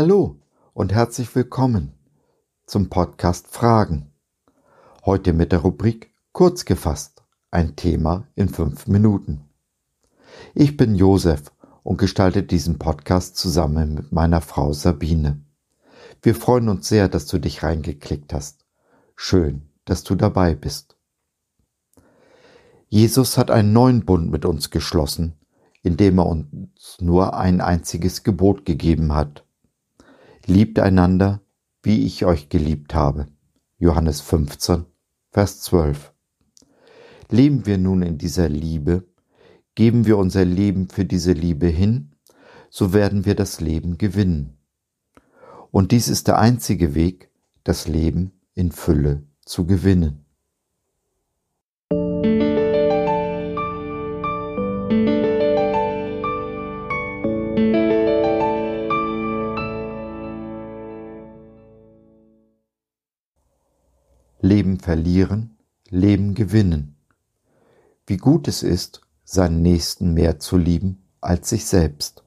Hallo und herzlich willkommen zum Podcast Fragen. Heute mit der Rubrik Kurz gefasst, ein Thema in fünf Minuten. Ich bin Josef und gestalte diesen Podcast zusammen mit meiner Frau Sabine. Wir freuen uns sehr, dass du dich reingeklickt hast. Schön, dass du dabei bist. Jesus hat einen neuen Bund mit uns geschlossen, indem er uns nur ein einziges Gebot gegeben hat. Liebt einander, wie ich euch geliebt habe. Johannes 15, Vers 12. Leben wir nun in dieser Liebe, geben wir unser Leben für diese Liebe hin, so werden wir das Leben gewinnen. Und dies ist der einzige Weg, das Leben in Fülle zu gewinnen. Leben verlieren, Leben gewinnen. Wie gut es ist, seinen Nächsten mehr zu lieben als sich selbst.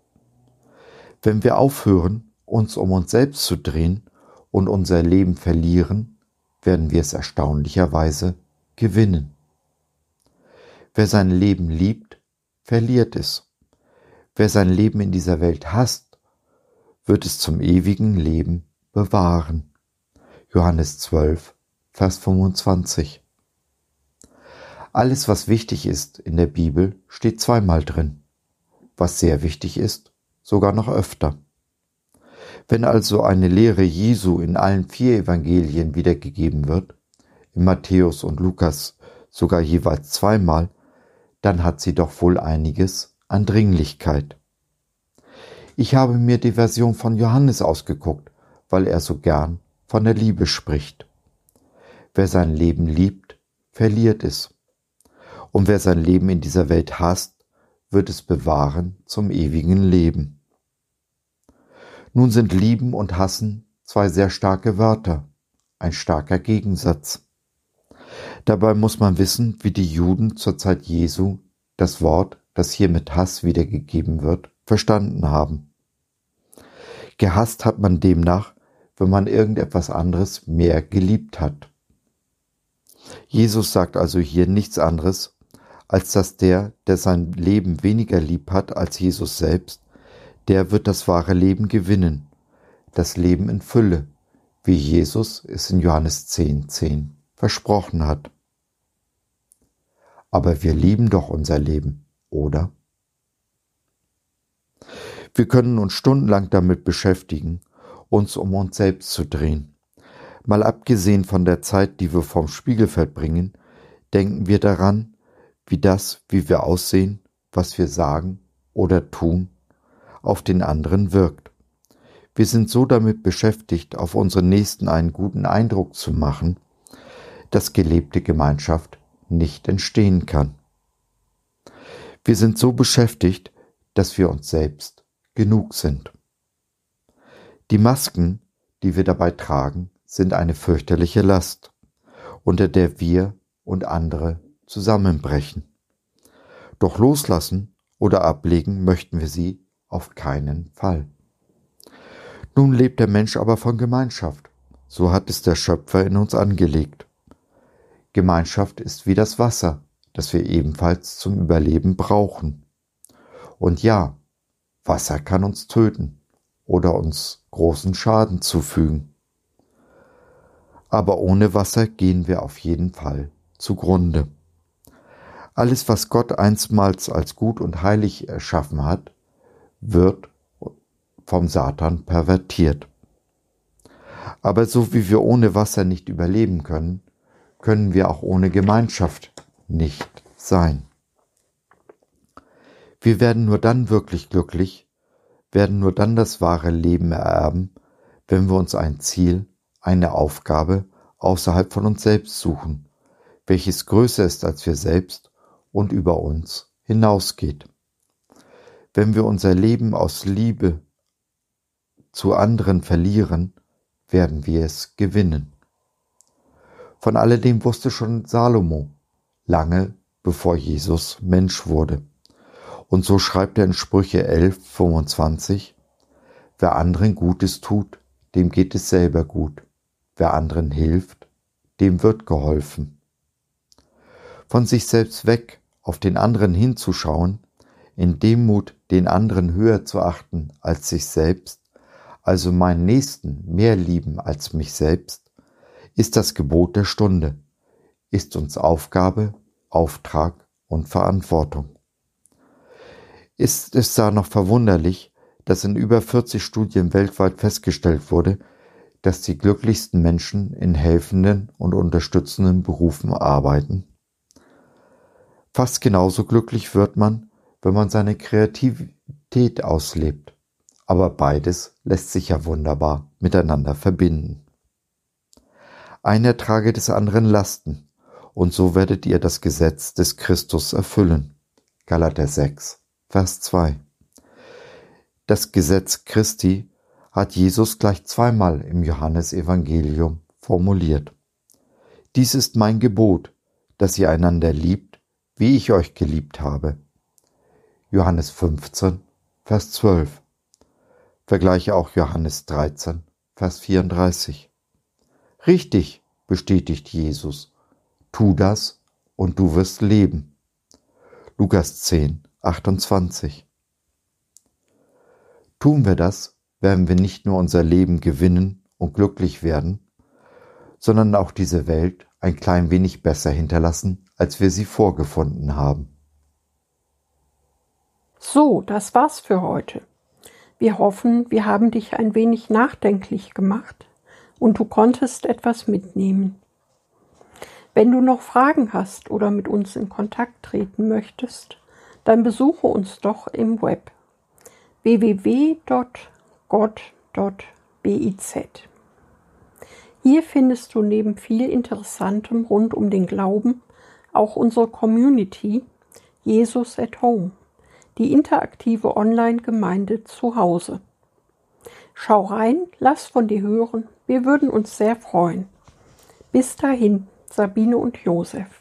Wenn wir aufhören, uns um uns selbst zu drehen und unser Leben verlieren, werden wir es erstaunlicherweise gewinnen. Wer sein Leben liebt, verliert es. Wer sein Leben in dieser Welt hasst, wird es zum ewigen Leben bewahren. Johannes 12, Vers 25. Alles, was wichtig ist in der Bibel, steht zweimal drin. Was sehr wichtig ist, sogar noch öfter. Wenn also eine Lehre Jesu in allen vier Evangelien wiedergegeben wird, in Matthäus und Lukas sogar jeweils zweimal, dann hat sie doch wohl einiges an Dringlichkeit. Ich habe mir die Version von Johannes ausgeguckt, weil er so gern von der Liebe spricht. Wer sein Leben liebt, verliert es. Und wer sein Leben in dieser Welt hasst, wird es bewahren zum ewigen Leben. Nun sind lieben und hassen zwei sehr starke Wörter, ein starker Gegensatz. Dabei muss man wissen, wie die Juden zur Zeit Jesu das Wort, das hier mit Hass wiedergegeben wird, verstanden haben. Gehasst hat man demnach, wenn man irgendetwas anderes mehr geliebt hat. Jesus sagt also hier nichts anderes, als dass der, der sein Leben weniger lieb hat als Jesus selbst, der wird das wahre Leben gewinnen, das Leben in Fülle, wie Jesus es in Johannes 10, 10 versprochen hat. Aber wir lieben doch unser Leben, oder? Wir können uns stundenlang damit beschäftigen, uns um uns selbst zu drehen Mal abgesehen von der Zeit, die wir vorm Spiegel verbringen, denken wir daran, wie das, wie wir aussehen, was wir sagen oder tun, auf den anderen wirkt. Wir sind so damit beschäftigt, auf unseren Nächsten einen guten Eindruck zu machen, dass gelebte Gemeinschaft nicht entstehen kann. Wir sind so beschäftigt, dass wir uns selbst genug sind. Die Masken, die wir dabei tragen, sind eine fürchterliche Last, unter der wir und andere zusammenbrechen. Doch loslassen oder ablegen möchten wir sie auf keinen Fall. Nun lebt der Mensch aber von Gemeinschaft, so hat es der Schöpfer in uns angelegt. Gemeinschaft ist wie das Wasser, das wir ebenfalls zum Überleben brauchen. Und ja, Wasser kann uns töten oder uns großen Schaden zufügen aber ohne Wasser gehen wir auf jeden Fall zugrunde. Alles, was Gott einstmals als gut und heilig erschaffen hat, wird vom Satan pervertiert. Aber so wie wir ohne Wasser nicht überleben können, können wir auch ohne Gemeinschaft nicht sein. Wir werden nur dann wirklich glücklich, werden nur dann das wahre Leben ererben, wenn wir uns ein Ziel eine Aufgabe außerhalb von uns selbst suchen, welches größer ist als wir selbst und über uns hinausgeht. Wenn wir unser Leben aus Liebe zu anderen verlieren, werden wir es gewinnen. Von alledem wusste schon Salomo, lange bevor Jesus Mensch wurde. Und so schreibt er in Sprüche 11, 25, Wer anderen Gutes tut, dem geht es selber gut. Wer anderen hilft, dem wird geholfen. Von sich selbst weg auf den anderen hinzuschauen, in Demut den anderen höher zu achten als sich selbst, also meinen Nächsten mehr lieben als mich selbst, ist das Gebot der Stunde, ist uns Aufgabe, Auftrag und Verantwortung. Ist es da noch verwunderlich, dass in über 40 Studien weltweit festgestellt wurde, dass die glücklichsten Menschen in helfenden und unterstützenden Berufen arbeiten? Fast genauso glücklich wird man, wenn man seine Kreativität auslebt. Aber beides lässt sich ja wunderbar miteinander verbinden. Einer trage des anderen Lasten, und so werdet ihr das Gesetz des Christus erfüllen. Galater 6, Vers 2. Das Gesetz Christi hat Jesus gleich zweimal im Johannesevangelium formuliert. Dies ist mein Gebot, dass ihr einander liebt, wie ich euch geliebt habe. Johannes 15, Vers 12. Vergleiche auch Johannes 13, Vers 34. Richtig, bestätigt Jesus. Tu das und du wirst leben. Lukas 10, 28. Tun wir das, werden wir nicht nur unser Leben gewinnen und glücklich werden, sondern auch diese Welt ein klein wenig besser hinterlassen, als wir sie vorgefunden haben. So, das war's für heute. Wir hoffen, wir haben dich ein wenig nachdenklich gemacht und du konntest etwas mitnehmen. Wenn du noch Fragen hast oder mit uns in Kontakt treten möchtest, dann besuche uns doch im Web www.gott.biz. Hier findest du neben viel Interessantem rund um den Glauben auch unsere Community Jesus at Home die interaktive Online-Gemeinde zu Hause. Schau rein, lass von dir hören, wir würden uns sehr freuen. Bis dahin, Sabine und Josef.